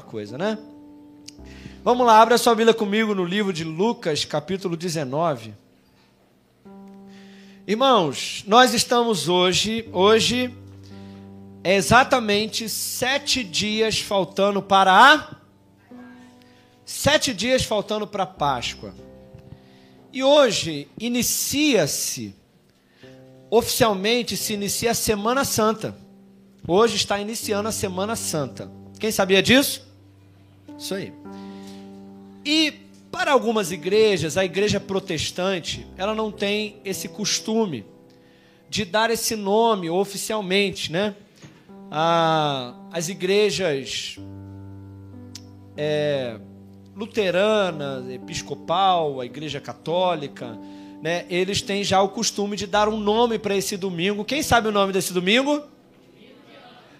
coisa, né? Vamos lá, abra sua Bíblia comigo no livro de Lucas, capítulo 19. Irmãos, nós estamos hoje, hoje é exatamente sete dias faltando para a. Sete dias faltando para a Páscoa. E hoje inicia-se, oficialmente se inicia a Semana Santa. Hoje está iniciando a Semana Santa. Quem sabia disso? Isso aí. E para algumas igrejas, a igreja protestante, ela não tem esse costume de dar esse nome oficialmente, né? as igrejas é, luterana, episcopal, a igreja católica, né? Eles têm já o costume de dar um nome para esse domingo. Quem sabe o nome desse domingo?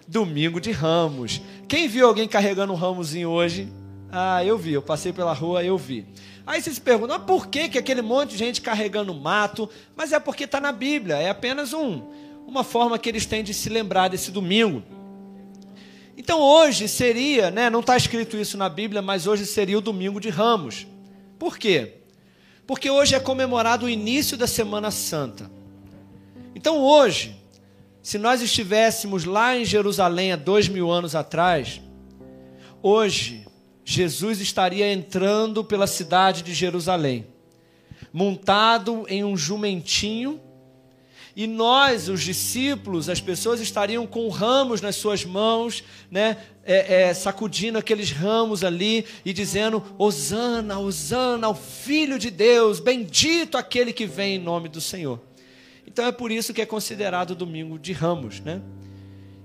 Domingo de Ramos. Quem viu alguém carregando um ramozinho hoje? Ah, eu vi, eu passei pela rua, eu vi. Aí você se pergunta, mas por que, que aquele monte de gente carregando mato? Mas é porque está na Bíblia, é apenas um, uma forma que eles têm de se lembrar desse domingo. Então hoje seria, né, não está escrito isso na Bíblia, mas hoje seria o domingo de Ramos. Por quê? Porque hoje é comemorado o início da Semana Santa. Então hoje, se nós estivéssemos lá em Jerusalém há dois mil anos atrás, hoje Jesus estaria entrando pela cidade de Jerusalém, montado em um jumentinho, e nós, os discípulos, as pessoas estariam com ramos nas suas mãos, né, é, é, sacudindo aqueles ramos ali e dizendo: Hosana, Hosana, o Filho de Deus, bendito aquele que vem em nome do Senhor. Então é por isso que é considerado domingo de ramos, né?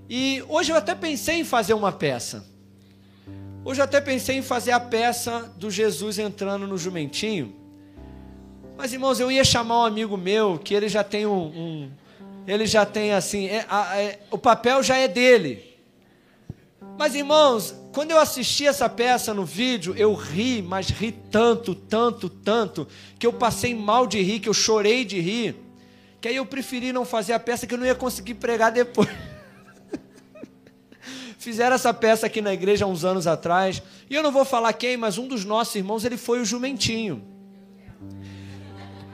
E hoje eu até pensei em fazer uma peça. Hoje eu até pensei em fazer a peça do Jesus entrando no jumentinho. Mas irmãos, eu ia chamar um amigo meu que ele já tem um, um ele já tem assim, é, é, o papel já é dele. Mas irmãos, quando eu assisti essa peça no vídeo, eu ri, mas ri tanto, tanto, tanto, que eu passei mal de rir, que eu chorei de rir que aí eu preferi não fazer a peça que eu não ia conseguir pregar depois. Fizeram essa peça aqui na igreja há uns anos atrás, e eu não vou falar quem, mas um dos nossos irmãos, ele foi o jumentinho.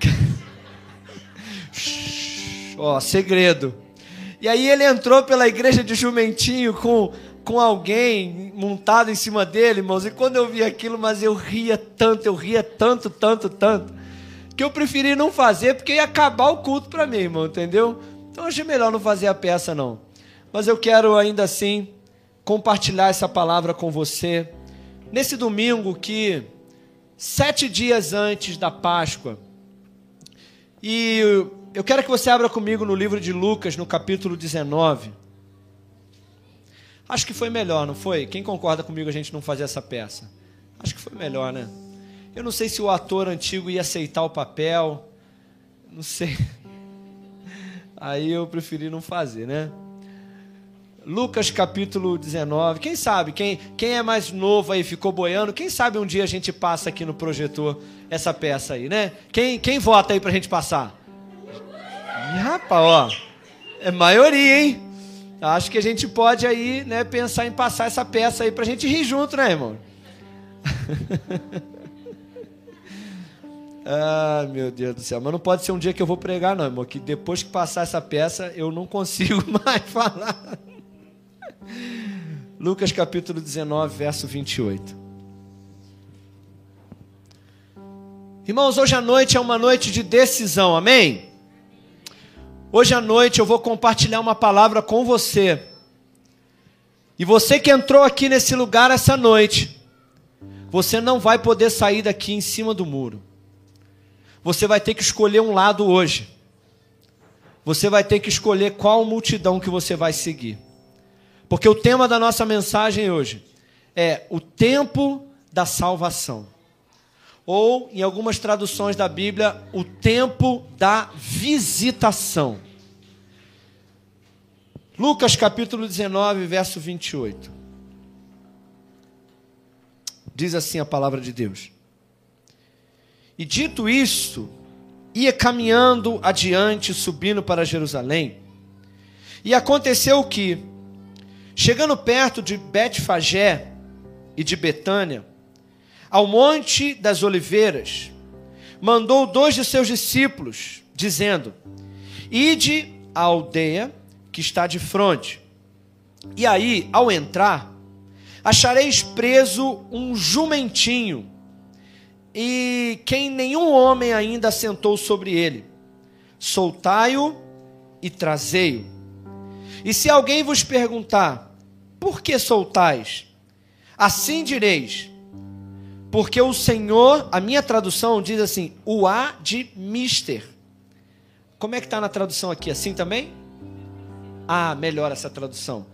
Ó, segredo. E aí ele entrou pela igreja de jumentinho com com alguém montado em cima dele, irmãos, e quando eu vi aquilo, mas eu ria tanto, eu ria tanto, tanto, tanto que eu preferi não fazer porque ia acabar o culto para mim, irmão, entendeu? Então achei melhor não fazer a peça não. Mas eu quero ainda assim compartilhar essa palavra com você nesse domingo que sete dias antes da Páscoa e eu quero que você abra comigo no livro de Lucas, no capítulo 19. Acho que foi melhor, não foi? Quem concorda comigo a gente não fazer essa peça? Acho que foi melhor, né? Eu não sei se o ator antigo ia aceitar o papel. Não sei. Aí eu preferi não fazer, né? Lucas capítulo 19. Quem sabe? Quem, quem é mais novo aí ficou boiando? Quem sabe um dia a gente passa aqui no projetor essa peça aí, né? Quem, quem vota aí pra gente passar? Ih, rapaz, ó. É maioria, hein? Acho que a gente pode aí, né, pensar em passar essa peça aí pra gente rir junto, né, irmão? Ah, meu Deus do céu. Mas não pode ser um dia que eu vou pregar, não, irmão. Que depois que passar essa peça, eu não consigo mais falar. Lucas capítulo 19, verso 28. Irmãos, hoje à noite é uma noite de decisão, amém? Hoje à noite eu vou compartilhar uma palavra com você. E você que entrou aqui nesse lugar essa noite, você não vai poder sair daqui em cima do muro. Você vai ter que escolher um lado hoje. Você vai ter que escolher qual multidão que você vai seguir. Porque o tema da nossa mensagem hoje é o tempo da salvação. Ou, em algumas traduções da Bíblia, o tempo da visitação. Lucas capítulo 19, verso 28. Diz assim a palavra de Deus. E dito isto, ia caminhando adiante, subindo para Jerusalém. E aconteceu que, chegando perto de Betfagé, e de Betânia, ao monte das oliveiras, mandou dois de seus discípulos, dizendo: Ide à aldeia que está de frente, e aí, ao entrar, achareis preso um jumentinho, e quem nenhum homem ainda sentou sobre ele. Soltai-o e trazei-o. E se alguém vos perguntar, por que soltais? Assim direis, porque o Senhor, a minha tradução diz assim, o há de mister. Como é que está na tradução aqui? Assim também? Ah, melhor essa tradução.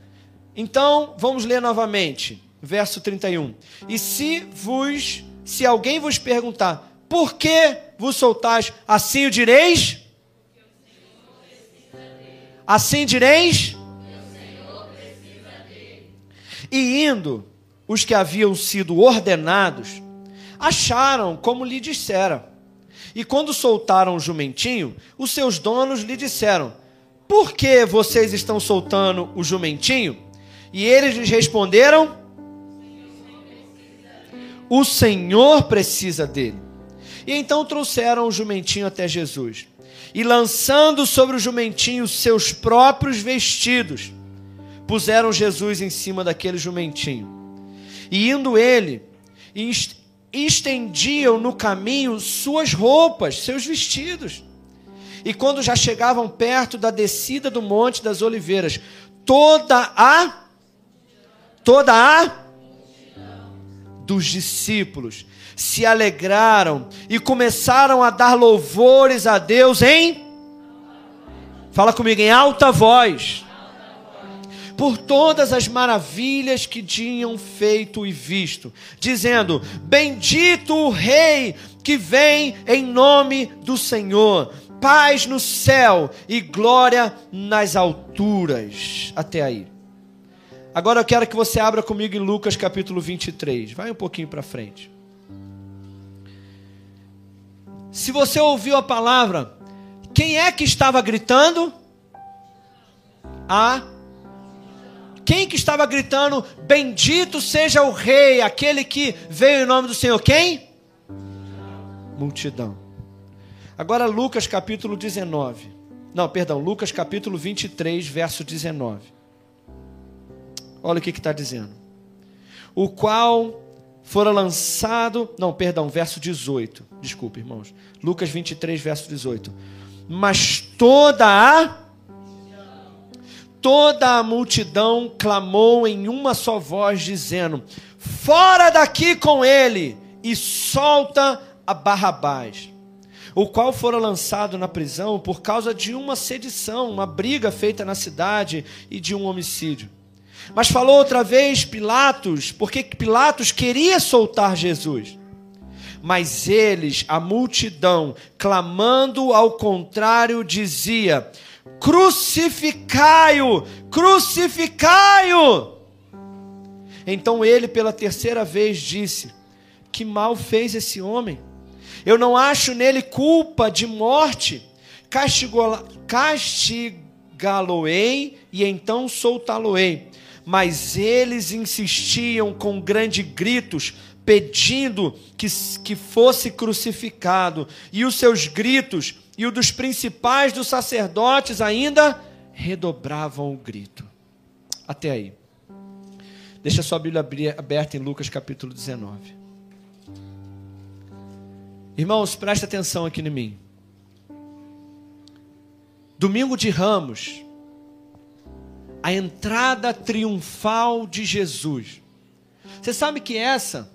Então, vamos ler novamente, verso 31. E se vos, se alguém vos perguntar, por que vos soltais? Assim o direis? Assim direis? E indo, os que haviam sido ordenados acharam como lhe dissera. E quando soltaram o jumentinho, os seus donos lhe disseram: Por que vocês estão soltando o jumentinho? E eles lhes responderam: O Senhor precisa dele. E então trouxeram o jumentinho até Jesus. E lançando sobre o jumentinho seus próprios vestidos, puseram Jesus em cima daquele jumentinho. E indo ele, estendiam no caminho suas roupas, seus vestidos. E quando já chegavam perto da descida do Monte das Oliveiras, toda a toda a dos discípulos se alegraram e começaram a dar louvores a Deus em Fala comigo em alta voz por todas as maravilhas que tinham feito e visto, dizendo: Bendito o Rei que vem em nome do Senhor, paz no céu e glória nas alturas. Até aí. Agora eu quero que você abra comigo em Lucas capítulo 23. Vai um pouquinho para frente. Se você ouviu a palavra, quem é que estava gritando? A quem que estava gritando: Bendito seja o rei, aquele que veio em nome do Senhor? Quem? Multidão. Agora Lucas capítulo 19. Não, perdão, Lucas capítulo 23, verso 19. Olha o que está dizendo. O qual fora lançado. Não, perdão, verso 18. Desculpe, irmãos. Lucas 23, verso 18. Mas toda a toda a multidão clamou em uma só voz, dizendo: Fora daqui com ele e solta a Barrabás, o qual fora lançado na prisão por causa de uma sedição, uma briga feita na cidade e de um homicídio. Mas falou outra vez Pilatos, porque Pilatos queria soltar Jesus. Mas eles, a multidão, clamando ao contrário, dizia: Crucificai-o! Crucificai-o! Então ele, pela terceira vez, disse: Que mal fez esse homem? Eu não acho nele culpa de morte. Castigá-lo-ei e então soltá-lo-ei. Mas eles insistiam com grandes gritos, pedindo que, que fosse crucificado. E os seus gritos e o dos principais dos sacerdotes ainda redobravam o grito. Até aí. Deixa sua Bíblia aberta em Lucas capítulo 19. Irmãos, presta atenção aqui em mim. Domingo de Ramos, a entrada triunfal de Jesus. Você sabe que essa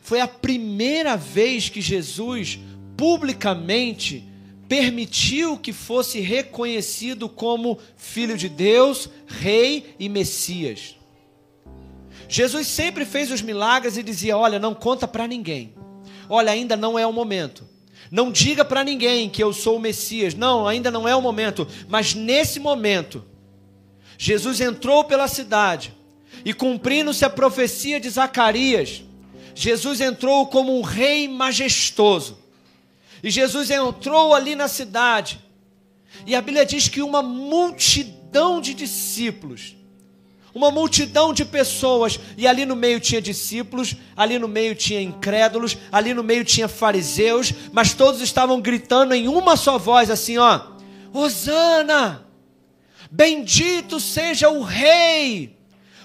foi a primeira vez que Jesus publicamente permitiu que fosse reconhecido como Filho de Deus, Rei e Messias. Jesus sempre fez os milagres e dizia: Olha, não conta para ninguém. Olha, ainda não é o momento. Não diga para ninguém que eu sou o Messias. Não, ainda não é o momento. Mas nesse momento, Jesus entrou pela cidade e, cumprindo-se a profecia de Zacarias, Jesus entrou como um rei majestoso e Jesus entrou ali na cidade. E a Bíblia diz que uma multidão de discípulos uma multidão de pessoas, e ali no meio tinha discípulos, ali no meio tinha incrédulos, ali no meio tinha fariseus, mas todos estavam gritando em uma só voz assim, ó: Hosana! Bendito seja o rei!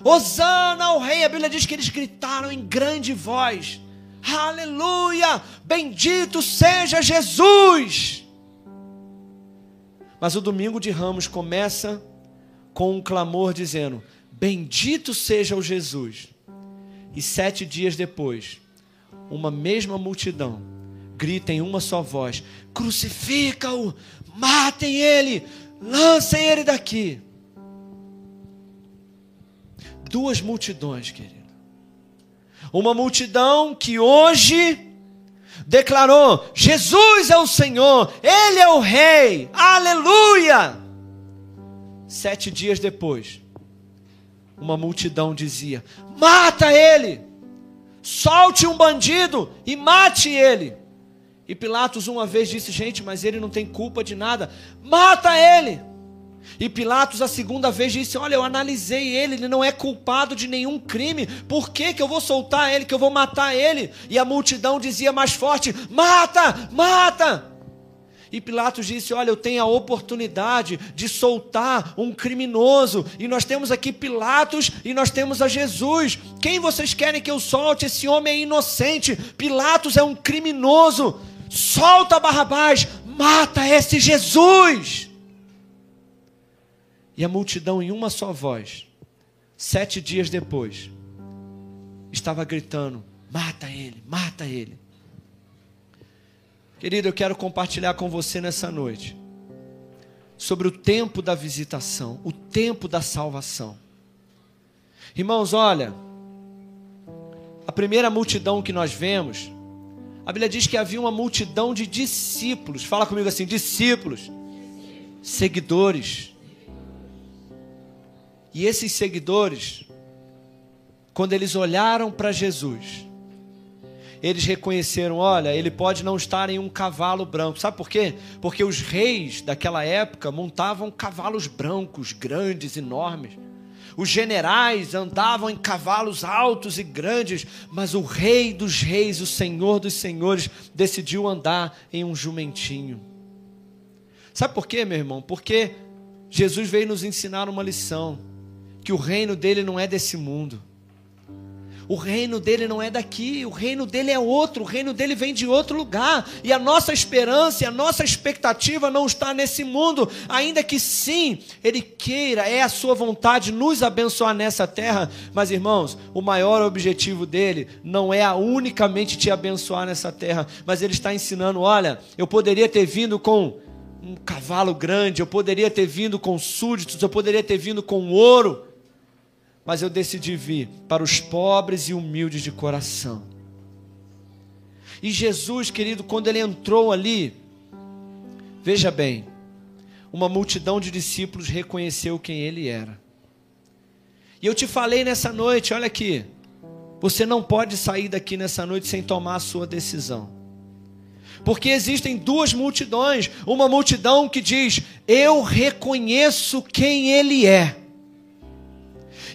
Hosana ao rei! A Bíblia diz que eles gritaram em grande voz: Aleluia! Bendito seja Jesus! Mas o domingo de Ramos começa com um clamor dizendo: Bendito seja o Jesus. E sete dias depois, uma mesma multidão grita em uma só voz: Crucifica-o, matem ele, lancem ele daqui. Duas multidões, querido. Uma multidão que hoje declarou: Jesus é o Senhor, Ele é o Rei, aleluia. Sete dias depois, uma multidão dizia: Mata ele! Solte um bandido e mate ele. E Pilatos uma vez disse: Gente, mas ele não tem culpa de nada, mata ele. E Pilatos a segunda vez disse: Olha, eu analisei ele, ele não é culpado de nenhum crime, por que, que eu vou soltar ele, que eu vou matar ele? E a multidão dizia mais forte: Mata, mata. E Pilatos disse: Olha, eu tenho a oportunidade de soltar um criminoso. E nós temos aqui Pilatos e nós temos a Jesus. Quem vocês querem que eu solte? Esse homem é inocente. Pilatos é um criminoso. Solta Barrabás, mata esse Jesus. E a multidão, em uma só voz, sete dias depois, estava gritando: Mata ele, mata ele. Querido, eu quero compartilhar com você nessa noite sobre o tempo da visitação, o tempo da salvação. Irmãos, olha, a primeira multidão que nós vemos, a Bíblia diz que havia uma multidão de discípulos. Fala comigo assim: discípulos, seguidores. E esses seguidores, quando eles olharam para Jesus, eles reconheceram: olha, ele pode não estar em um cavalo branco. Sabe por quê? Porque os reis daquela época montavam cavalos brancos, grandes, enormes. Os generais andavam em cavalos altos e grandes, mas o rei dos reis, o senhor dos senhores, decidiu andar em um jumentinho. Sabe por quê, meu irmão? Porque Jesus veio nos ensinar uma lição: que o reino dele não é desse mundo. O reino dele não é daqui, o reino dele é outro, o reino dele vem de outro lugar. E a nossa esperança, a nossa expectativa não está nesse mundo, ainda que sim, ele queira, é a sua vontade nos abençoar nessa terra. Mas irmãos, o maior objetivo dele não é unicamente te abençoar nessa terra, mas ele está ensinando: olha, eu poderia ter vindo com um cavalo grande, eu poderia ter vindo com súditos, eu poderia ter vindo com ouro mas eu decidi vir para os pobres e humildes de coração. E Jesus, querido, quando ele entrou ali, veja bem, uma multidão de discípulos reconheceu quem ele era. E eu te falei nessa noite, olha aqui, você não pode sair daqui nessa noite sem tomar a sua decisão. Porque existem duas multidões, uma multidão que diz: "Eu reconheço quem ele é".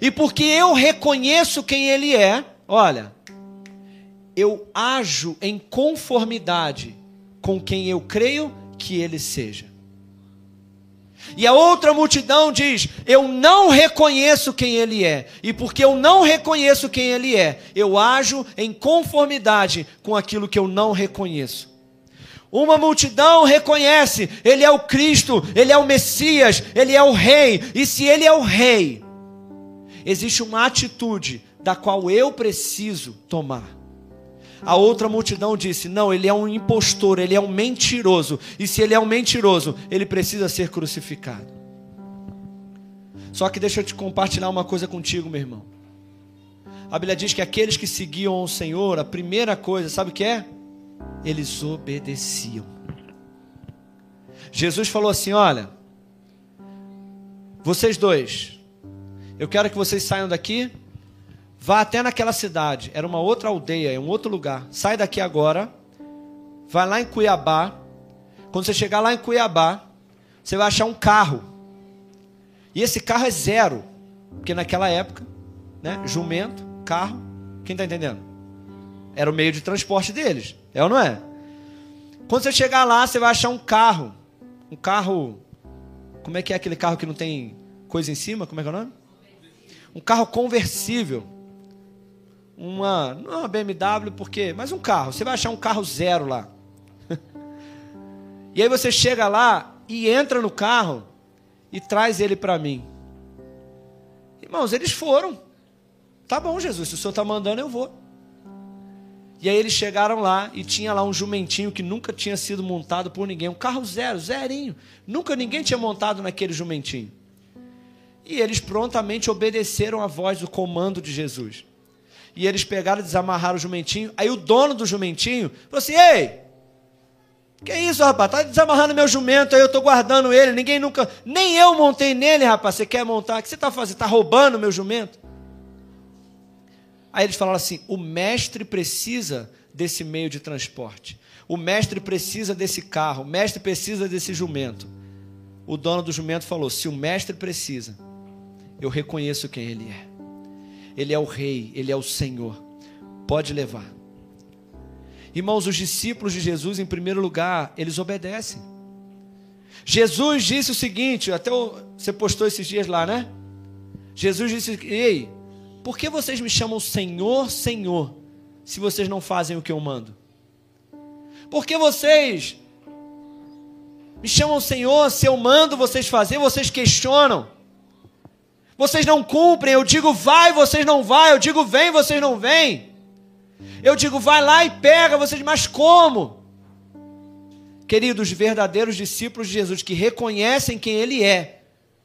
E porque eu reconheço quem Ele é, olha, eu ajo em conformidade com quem eu creio que Ele seja. E a outra multidão diz: Eu não reconheço quem Ele é. E porque eu não reconheço quem Ele é, eu ajo em conformidade com aquilo que eu não reconheço. Uma multidão reconhece: Ele é o Cristo, Ele é o Messias, Ele é o Rei. E se Ele é o Rei, existe uma atitude da qual eu preciso tomar. A outra multidão disse: Não, ele é um impostor, ele é um mentiroso. E se ele é um mentiroso, ele precisa ser crucificado. Só que deixa eu te compartilhar uma coisa contigo, meu irmão. A Bíblia diz que aqueles que seguiam o Senhor, a primeira coisa, sabe o que é? Eles obedeciam. Jesus falou assim: Olha, vocês dois, eu quero que vocês saiam daqui, vá até naquela cidade. Era uma outra aldeia, é um outro lugar. Sai daqui agora, vai lá em Cuiabá. Quando você chegar lá em Cuiabá, você vai achar um carro. E esse carro é zero. Porque naquela época, né, jumento, carro, quem está entendendo? Era o meio de transporte deles, é ou não é? Quando você chegar lá, você vai achar um carro, um carro, como é que é aquele carro que não tem coisa em cima? Como é que é o nome? Um carro conversível. Uma, não é uma BMW, porque, mas um carro. Você vai achar um carro zero lá. e aí você chega lá e entra no carro e traz ele para mim. Irmãos, eles foram. Tá bom, Jesus, se o senhor está mandando, eu vou. E aí eles chegaram lá e tinha lá um jumentinho que nunca tinha sido montado por ninguém, um carro zero, zerinho. Nunca ninguém tinha montado naquele jumentinho. E eles prontamente obedeceram a voz do comando de Jesus. E eles pegaram e desamarraram o jumentinho. Aí o dono do jumentinho falou assim: Ei, que isso, rapaz? Tá desamarrando meu jumento aí, eu tô guardando ele. Ninguém nunca, nem eu montei nele, rapaz. Você quer montar? O que você está fazendo? Está roubando meu jumento? Aí eles falaram assim: o mestre precisa desse meio de transporte. O mestre precisa desse carro. O mestre precisa desse jumento. O dono do jumento falou: se o mestre precisa, eu reconheço quem ele é. Ele é o rei, ele é o Senhor. Pode levar. Irmãos, os discípulos de Jesus, em primeiro lugar, eles obedecem. Jesus disse o seguinte, até você postou esses dias lá, né? Jesus disse: Ei, por que vocês me chamam Senhor, Senhor, se vocês não fazem o que eu mando? Por que vocês me chamam Senhor, se eu mando vocês fazer, vocês questionam? Vocês não cumprem, eu digo vai, vocês não vai, eu digo vem, vocês não vêm. Eu digo vai lá e pega, vocês, mas como? Queridos, verdadeiros discípulos de Jesus que reconhecem quem Ele é,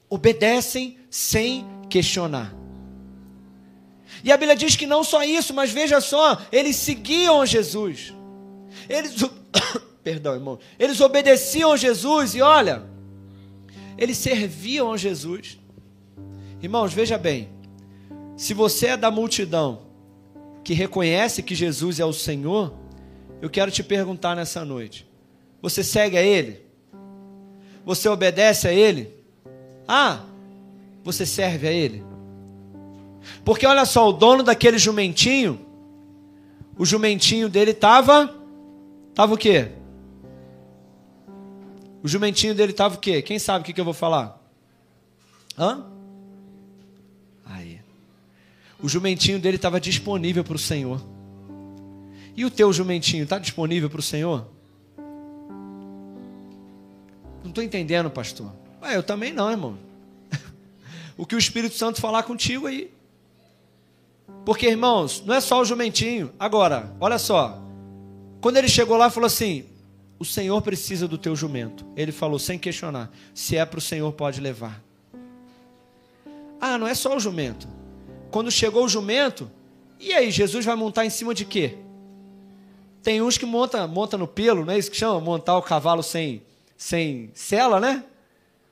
obedecem sem questionar. E a Bíblia diz que não só isso, mas veja só, eles seguiam Jesus. Eles, perdão, irmão, eles obedeciam a Jesus e olha, eles serviam a Jesus. Irmãos, veja bem, se você é da multidão que reconhece que Jesus é o Senhor, eu quero te perguntar nessa noite: você segue a Ele? Você obedece a Ele? Ah, você serve a Ele? Porque olha só, o dono daquele jumentinho, o jumentinho dele estava. Estava o quê? O jumentinho dele estava o quê? Quem sabe o que, que eu vou falar? Hã? O jumentinho dele estava disponível para o Senhor. E o teu jumentinho está disponível para o Senhor? Não estou entendendo, pastor. Ué, eu também não, irmão. o que o Espírito Santo falar contigo aí. Porque, irmãos, não é só o jumentinho. Agora, olha só. Quando ele chegou lá, falou assim: O Senhor precisa do teu jumento. Ele falou sem questionar: Se é para o Senhor, pode levar. Ah, não é só o jumento. Quando chegou o jumento, e aí, Jesus vai montar em cima de quê? Tem uns que monta, monta no pelo, não é isso que chama? Montar o cavalo sem, sem sela, né?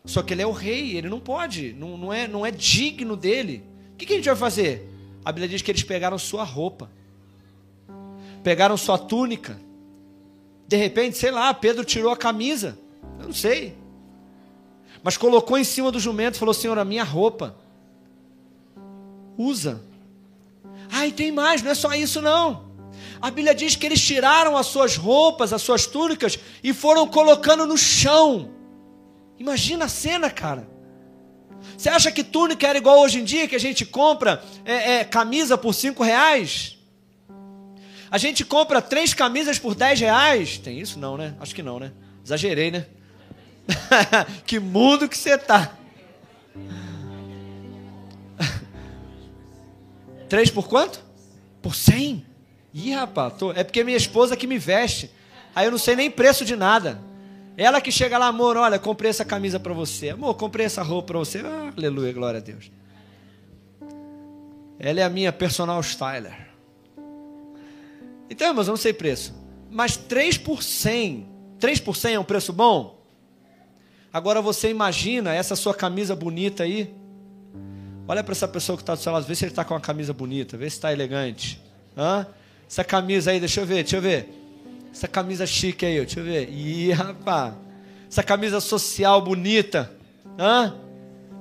Só que ele é o rei, ele não pode, não, não, é, não é digno dele. O que, que a gente vai fazer? A Bíblia diz que eles pegaram sua roupa, pegaram sua túnica. De repente, sei lá, Pedro tirou a camisa, eu não sei. Mas colocou em cima do jumento e falou: Senhor, a minha roupa, usa. Ah, e tem mais, não é só isso não. A Bíblia diz que eles tiraram as suas roupas, as suas túnicas e foram colocando no chão. Imagina a cena, cara. Você acha que túnica era igual hoje em dia, que a gente compra é, é, camisa por cinco reais? A gente compra três camisas por dez reais? Tem isso? Não, né? Acho que não, né? Exagerei, né? que mundo que você tá. Três por quanto? Por cem? Ih, rapaz, tô... é porque minha esposa que me veste. Aí eu não sei nem preço de nada. Ela que chega lá, amor, olha, comprei essa camisa para você. Amor, comprei essa roupa para você. Ah, aleluia, glória a Deus. Ela é a minha personal styler. Então, irmãos, eu não sei preço. Mas 3 por 100. 3 por 100 é um preço bom? Agora você imagina essa sua camisa bonita aí. Olha para essa pessoa que está do seu lado, vê se ele está com uma camisa bonita, vê se está elegante. Hã? Essa camisa aí, deixa eu ver, deixa eu ver. Essa camisa chique aí, deixa eu ver. Ih, rapaz. Essa camisa social bonita. Hã?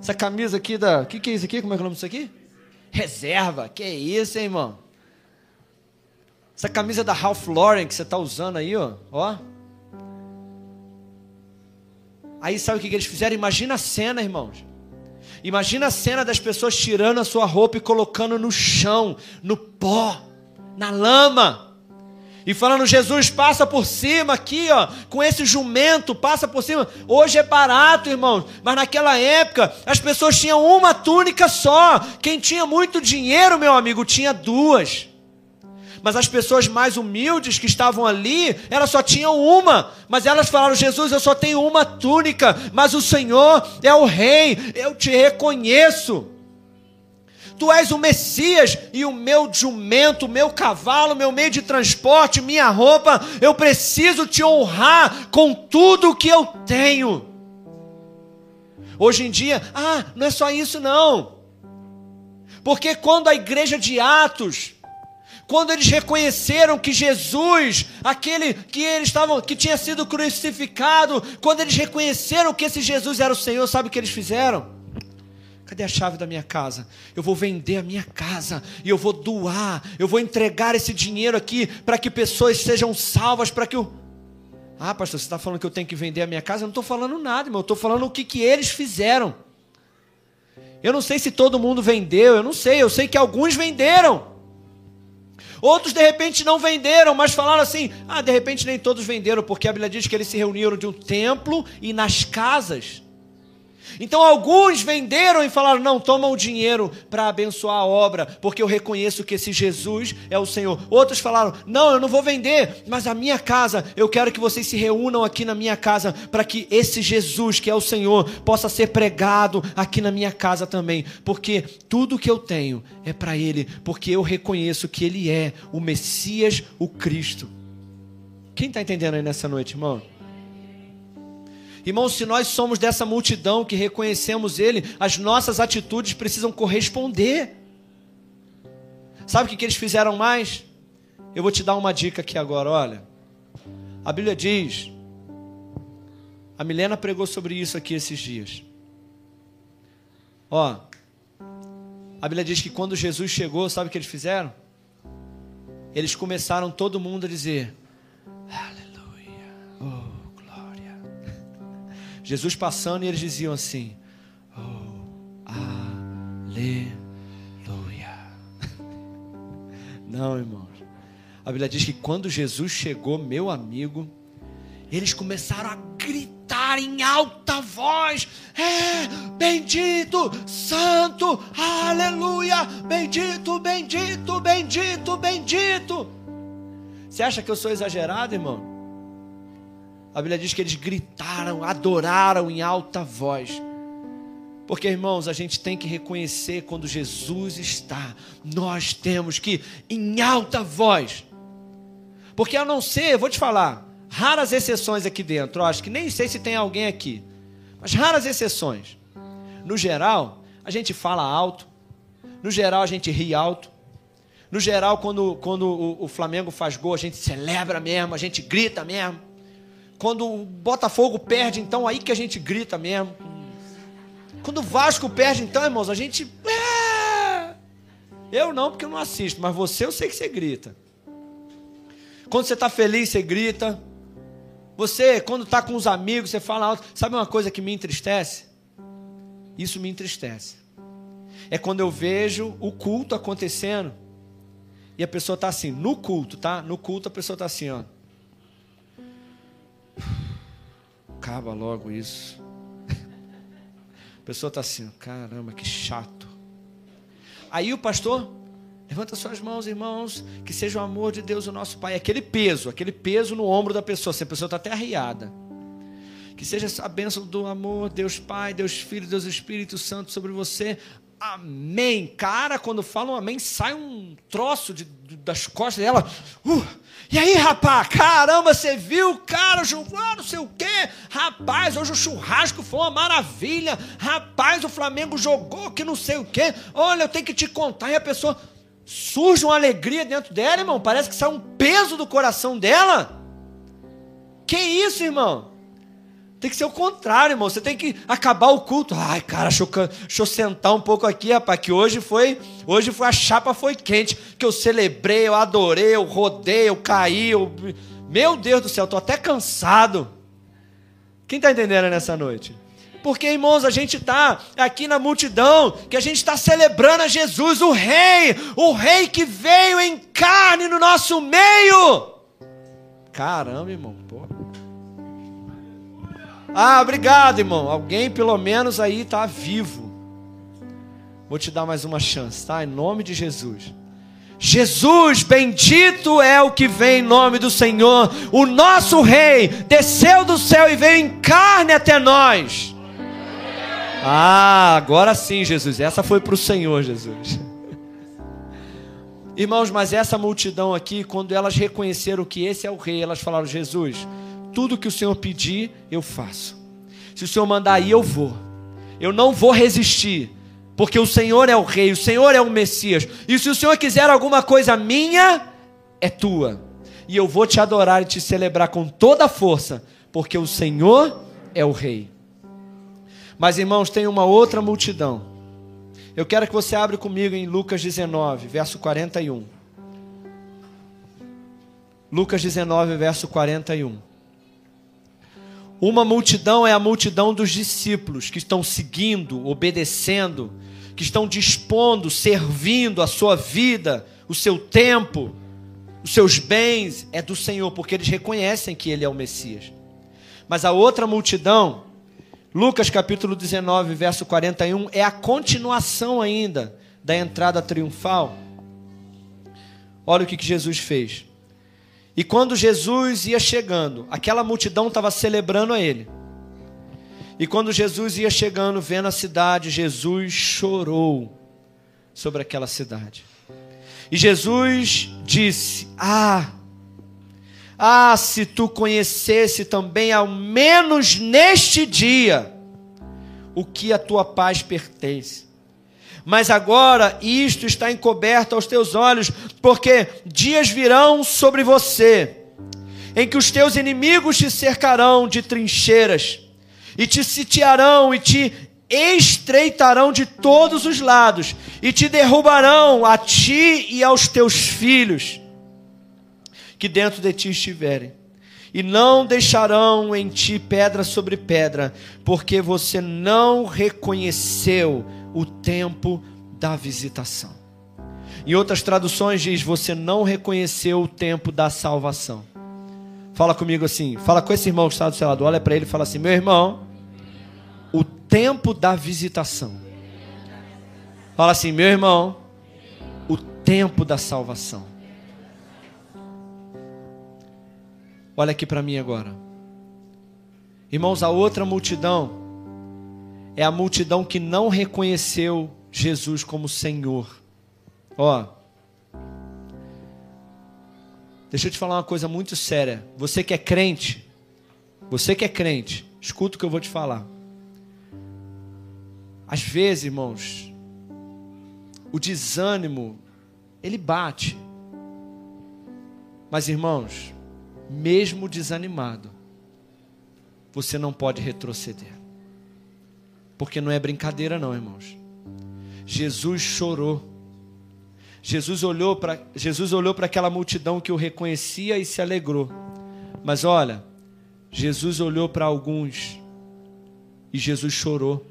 Essa camisa aqui da. O que, que é isso aqui? Como é que é o nome disso aqui? Reserva. Que isso, hein, irmão? Essa camisa da Ralph Lauren que você está usando aí, ó. ó. Aí sabe o que, que eles fizeram? Imagina a cena, irmãos. Imagina a cena das pessoas tirando a sua roupa e colocando no chão, no pó, na lama. E falando, Jesus, passa por cima aqui, ó, com esse jumento, passa por cima. Hoje é barato, irmãos, mas naquela época as pessoas tinham uma túnica só. Quem tinha muito dinheiro, meu amigo, tinha duas. Mas as pessoas mais humildes que estavam ali, elas só tinham uma. Mas elas falaram: Jesus, eu só tenho uma túnica, mas o Senhor é o Rei, eu te reconheço. Tu és o Messias e o meu jumento, o meu cavalo, meu meio de transporte, minha roupa, eu preciso te honrar com tudo que eu tenho. Hoje em dia, ah, não é só isso não. Porque quando a igreja de Atos, quando eles reconheceram que Jesus, aquele que eles estavam, que tinha sido crucificado, quando eles reconheceram que esse Jesus era o Senhor, sabe o que eles fizeram? Cadê a chave da minha casa? Eu vou vender a minha casa e eu vou doar, eu vou entregar esse dinheiro aqui para que pessoas sejam salvas, para que o. Ah, pastor, você está falando que eu tenho que vender a minha casa? Eu não estou falando nada, irmão. Eu estou falando o que, que eles fizeram. Eu não sei se todo mundo vendeu, eu não sei. Eu sei que alguns venderam. Outros de repente não venderam, mas falaram assim: ah, de repente nem todos venderam, porque a Bíblia diz que eles se reuniram de um templo e nas casas. Então alguns venderam e falaram: não, toma o dinheiro para abençoar a obra, porque eu reconheço que esse Jesus é o Senhor. Outros falaram: não, eu não vou vender, mas a minha casa, eu quero que vocês se reúnam aqui na minha casa, para que esse Jesus, que é o Senhor, possa ser pregado aqui na minha casa também, porque tudo que eu tenho é para Ele, porque eu reconheço que Ele é o Messias, o Cristo. Quem está entendendo aí nessa noite, irmão? Irmãos, se nós somos dessa multidão que reconhecemos Ele, as nossas atitudes precisam corresponder. Sabe o que, eles fizeram mais? Eu vou te dar uma dica aqui agora, olha. A Bíblia diz, a Milena pregou sobre isso aqui esses dias. Ó, a Bíblia diz que quando Jesus chegou, sabe o que eles fizeram? Eles começaram todo mundo a dizer: Jesus passando e eles diziam assim: Oh, aleluia. Não, irmãos. A Bíblia diz que quando Jesus chegou, meu amigo, eles começaram a gritar em alta voz: É, bendito, santo, aleluia, bendito, bendito, bendito, bendito. Você acha que eu sou exagerado, irmão? A Bíblia diz que eles gritaram, adoraram em alta voz. Porque, irmãos, a gente tem que reconhecer quando Jesus está. Nós temos que, em alta voz. Porque a não ser, vou te falar, raras exceções aqui dentro. Eu acho que nem sei se tem alguém aqui. Mas raras exceções. No geral, a gente fala alto. No geral, a gente ri alto. No geral, quando, quando o, o Flamengo faz gol, a gente celebra mesmo, a gente grita mesmo. Quando o Botafogo perde, então aí que a gente grita mesmo. Quando o Vasco perde, então, irmãos, a gente. É! Eu não, porque eu não assisto, mas você eu sei que você grita. Quando você está feliz, você grita. Você, quando está com os amigos, você fala alto. Sabe uma coisa que me entristece? Isso me entristece. É quando eu vejo o culto acontecendo e a pessoa está assim, no culto, tá? No culto a pessoa está assim, ó. Acaba logo isso. A pessoa está assim, caramba, que chato. Aí o pastor, levanta suas mãos, irmãos, que seja o amor de Deus o nosso Pai. Aquele peso, aquele peso no ombro da pessoa, se a pessoa está até arriada. Que seja a bênção do amor, Deus Pai, Deus Filho, Deus Espírito Santo sobre você. Amém. Cara, quando falam amém, sai um troço de, das costas dela. Uh, e aí, rapaz, caramba, você viu, cara, ah, não sei o quê. Rapaz, hoje o churrasco foi uma maravilha. Rapaz, o Flamengo jogou que não sei o quê. Olha, eu tenho que te contar. E a pessoa surge uma alegria dentro dela, irmão. Parece que sai um peso do coração dela. Que isso, irmão? Tem que ser o contrário, irmão. Você tem que acabar o culto. Ai, cara, deixa eu, deixa eu sentar um pouco aqui, rapaz, que hoje foi, hoje foi a chapa foi quente, que eu celebrei, eu adorei, eu rodei, eu caí, eu... Meu Deus do céu, estou até cansado. Quem está entendendo nessa noite? Porque, irmãos, a gente está aqui na multidão, que a gente está celebrando a Jesus, o Rei, o Rei que veio em carne no nosso meio. Caramba, irmão, pô. Ah, obrigado, irmão. Alguém pelo menos aí está vivo. Vou te dar mais uma chance, tá? Em nome de Jesus. Jesus, bendito é o que vem em nome do Senhor. O nosso Rei desceu do céu e veio em carne até nós. Ah, agora sim, Jesus. Essa foi para o Senhor, Jesus. Irmãos, mas essa multidão aqui, quando elas reconheceram que esse é o Rei, elas falaram: Jesus, tudo que o Senhor pedir, eu faço. Se o Senhor mandar ir, eu vou. Eu não vou resistir, porque o Senhor é o Rei, o Senhor é o Messias. E se o Senhor quiser alguma coisa minha, é tua. E eu vou te adorar e te celebrar com toda a força, porque o Senhor é o Rei. Mas irmãos, tem uma outra multidão. Eu quero que você abra comigo em Lucas 19, verso 41. Lucas 19, verso 41. Uma multidão é a multidão dos discípulos que estão seguindo, obedecendo, que estão dispondo, servindo a sua vida, o seu tempo, os seus bens, é do Senhor, porque eles reconhecem que Ele é o Messias. Mas a outra multidão, Lucas capítulo 19, verso 41, é a continuação ainda da entrada triunfal. Olha o que Jesus fez. E quando Jesus ia chegando, aquela multidão estava celebrando a ele. E quando Jesus ia chegando, vendo a cidade, Jesus chorou sobre aquela cidade. E Jesus disse: Ah, ah, se tu conhecesse também, ao menos neste dia, o que a tua paz pertence mas agora isto está encoberto aos teus olhos, porque dias virão sobre você, em que os teus inimigos te cercarão de trincheiras, e te sitiarão e te estreitarão de todos os lados, e te derrubarão a ti e aos teus filhos, que dentro de ti estiverem e não deixarão em ti pedra sobre pedra, porque você não reconheceu o tempo da visitação. Em outras traduções diz: você não reconheceu o tempo da salvação. Fala comigo assim, fala com esse irmão que está do seu lado, olha para ele e fala assim: meu irmão, o tempo da visitação. Fala assim, meu irmão, o tempo da salvação. Olha aqui para mim agora. Irmãos, a outra multidão é a multidão que não reconheceu Jesus como Senhor. Ó, deixa eu te falar uma coisa muito séria. Você que é crente, você que é crente, escuta o que eu vou te falar. Às vezes, irmãos, o desânimo, ele bate. Mas, irmãos, mesmo desanimado, você não pode retroceder. Porque não é brincadeira, não, irmãos. Jesus chorou. Jesus olhou para Jesus olhou para aquela multidão que o reconhecia e se alegrou. Mas olha, Jesus olhou para alguns e Jesus chorou.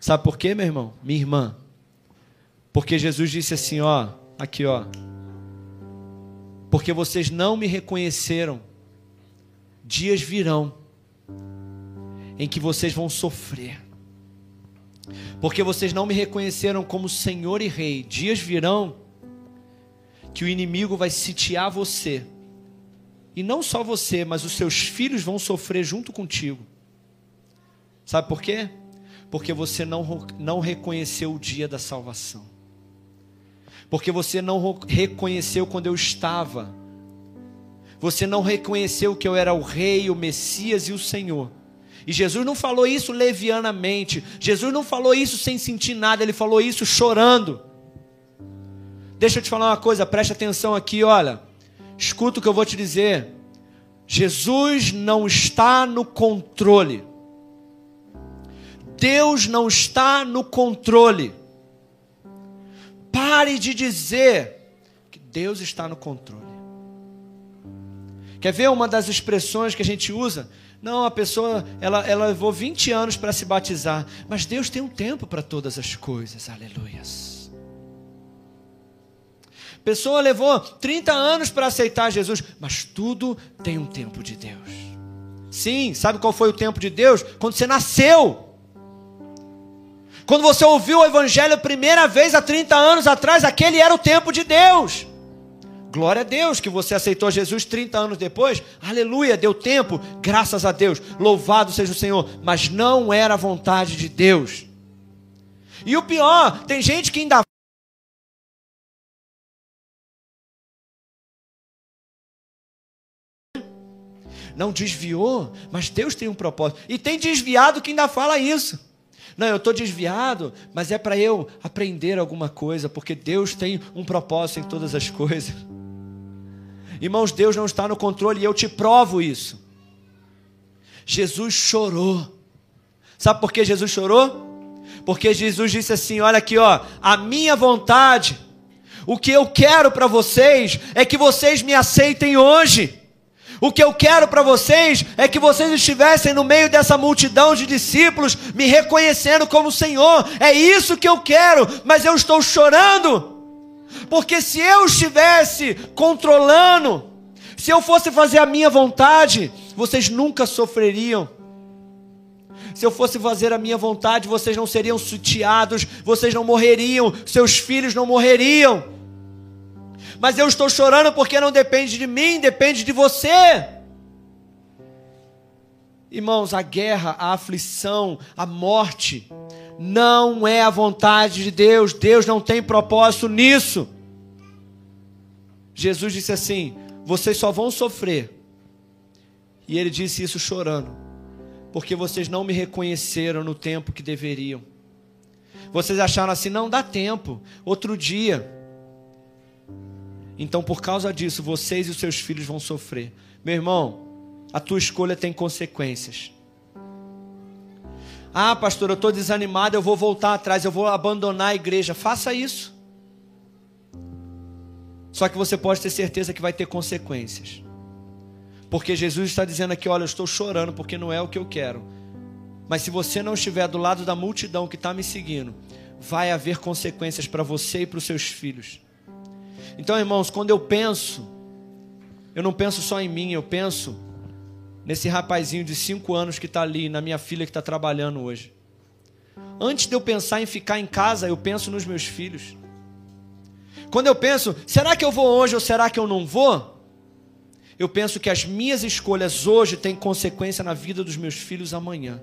Sabe por quê, meu irmão? Minha irmã. Porque Jesus disse assim, ó, aqui, ó. Porque vocês não me reconheceram. Dias virão em que vocês vão sofrer porque vocês não me reconheceram como Senhor e Rei. Dias virão que o inimigo vai sitiar você. E não só você, mas os seus filhos vão sofrer junto contigo. Sabe por quê? Porque você não, não reconheceu o dia da salvação. Porque você não reconheceu quando eu estava. Você não reconheceu que eu era o Rei, o Messias e o Senhor. E Jesus não falou isso levianamente. Jesus não falou isso sem sentir nada. Ele falou isso chorando. Deixa eu te falar uma coisa, preste atenção aqui, olha. Escuta o que eu vou te dizer. Jesus não está no controle. Deus não está no controle. Pare de dizer que Deus está no controle. Quer ver uma das expressões que a gente usa? Não, a pessoa, ela, ela levou 20 anos para se batizar, mas Deus tem um tempo para todas as coisas, aleluias. Pessoa levou 30 anos para aceitar Jesus, mas tudo tem um tempo de Deus. Sim, sabe qual foi o tempo de Deus? Quando você nasceu. Quando você ouviu o Evangelho a primeira vez há 30 anos atrás, aquele era o tempo de Deus. Glória a Deus que você aceitou Jesus 30 anos depois. Aleluia, deu tempo. Graças a Deus. Louvado seja o Senhor. Mas não era a vontade de Deus. E o pior, tem gente que ainda não desviou, mas Deus tem um propósito. E tem desviado que ainda fala isso. Não, eu estou desviado, mas é para eu aprender alguma coisa, porque Deus tem um propósito em todas as coisas. Irmãos, Deus não está no controle e eu te provo isso. Jesus chorou. Sabe por que Jesus chorou? Porque Jesus disse assim: Olha aqui, ó, a minha vontade, o que eu quero para vocês é que vocês me aceitem hoje. O que eu quero para vocês é que vocês estivessem no meio dessa multidão de discípulos, me reconhecendo como Senhor. É isso que eu quero, mas eu estou chorando porque se eu estivesse controlando, se eu fosse fazer a minha vontade, vocês nunca sofreriam. Se eu fosse fazer a minha vontade, vocês não seriam sitiados, vocês não morreriam, seus filhos não morreriam. Mas eu estou chorando porque não depende de mim, depende de você. Irmãos, a guerra, a aflição, a morte, não é a vontade de Deus, Deus não tem propósito nisso. Jesus disse assim: vocês só vão sofrer. E ele disse isso chorando, porque vocês não me reconheceram no tempo que deveriam. Vocês acharam assim, não dá tempo, outro dia. Então, por causa disso, vocês e os seus filhos vão sofrer. Meu irmão, a tua escolha tem consequências. Ah, pastor, eu estou desanimado, eu vou voltar atrás, eu vou abandonar a igreja. Faça isso. Só que você pode ter certeza que vai ter consequências. Porque Jesus está dizendo aqui: olha, eu estou chorando porque não é o que eu quero. Mas se você não estiver do lado da multidão que está me seguindo, vai haver consequências para você e para os seus filhos. Então, irmãos, quando eu penso, eu não penso só em mim, eu penso nesse rapazinho de cinco anos que está ali, na minha filha que está trabalhando hoje. Antes de eu pensar em ficar em casa, eu penso nos meus filhos. Quando eu penso, será que eu vou hoje ou será que eu não vou? Eu penso que as minhas escolhas hoje têm consequência na vida dos meus filhos amanhã.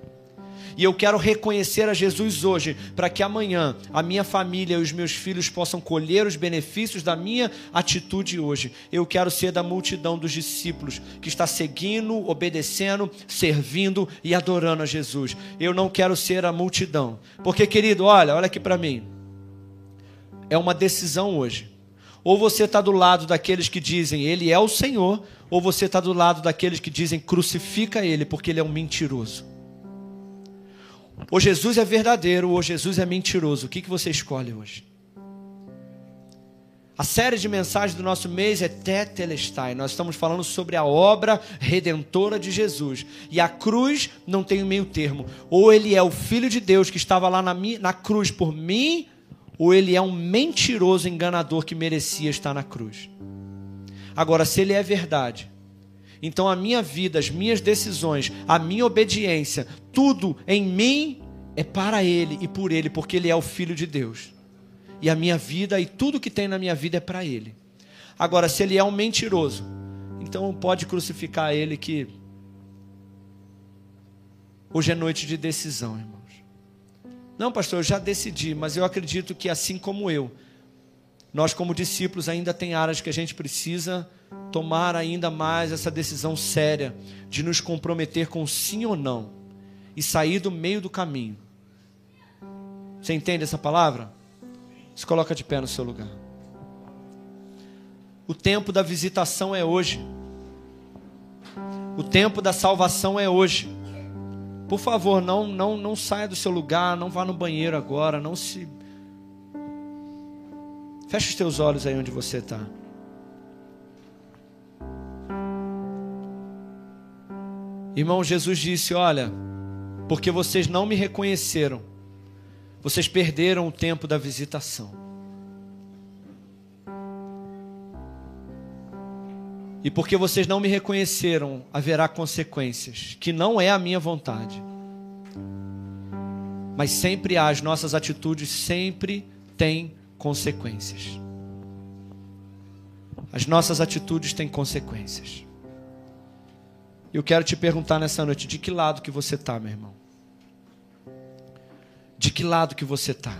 E eu quero reconhecer a Jesus hoje, para que amanhã a minha família e os meus filhos possam colher os benefícios da minha atitude hoje. Eu quero ser da multidão dos discípulos que está seguindo, obedecendo, servindo e adorando a Jesus. Eu não quero ser a multidão. Porque, querido, olha, olha aqui para mim. É uma decisão hoje. Ou você está do lado daqueles que dizem Ele é o Senhor, ou você está do lado daqueles que dizem crucifica Ele, porque Ele é um mentiroso. Ou Jesus é verdadeiro, ou Jesus é mentiroso. O que, que você escolhe hoje? A série de mensagens do nosso mês é Tetelestai. Nós estamos falando sobre a obra redentora de Jesus. E a cruz não tem meio termo. Ou ele é o Filho de Deus que estava lá na, na cruz por mim, ou ele é um mentiroso enganador que merecia estar na cruz. Agora, se ele é verdade, então a minha vida, as minhas decisões, a minha obediência, tudo em mim é para Ele e por Ele, porque Ele é o Filho de Deus. E a minha vida e tudo que tem na minha vida é para Ele. Agora, se Ele é um mentiroso, então pode crucificar Ele que hoje é noite de decisão, irmãos. Não, pastor, eu já decidi, mas eu acredito que assim como eu, nós como discípulos ainda tem áreas que a gente precisa tomar ainda mais essa decisão séria de nos comprometer com sim ou não e sair do meio do caminho. Você entende essa palavra? Se coloca de pé no seu lugar. O tempo da visitação é hoje. O tempo da salvação é hoje. Por favor, não, não, não saia do seu lugar, não vá no banheiro agora, não se. Feche os teus olhos aí onde você está. Irmão, Jesus disse: Olha, porque vocês não me reconheceram, vocês perderam o tempo da visitação. E porque vocês não me reconheceram, haverá consequências, que não é a minha vontade. Mas sempre há, as nossas atitudes sempre têm consequências. As nossas atitudes têm consequências. Eu quero te perguntar nessa noite, de que lado que você está, meu irmão? De que lado que você está?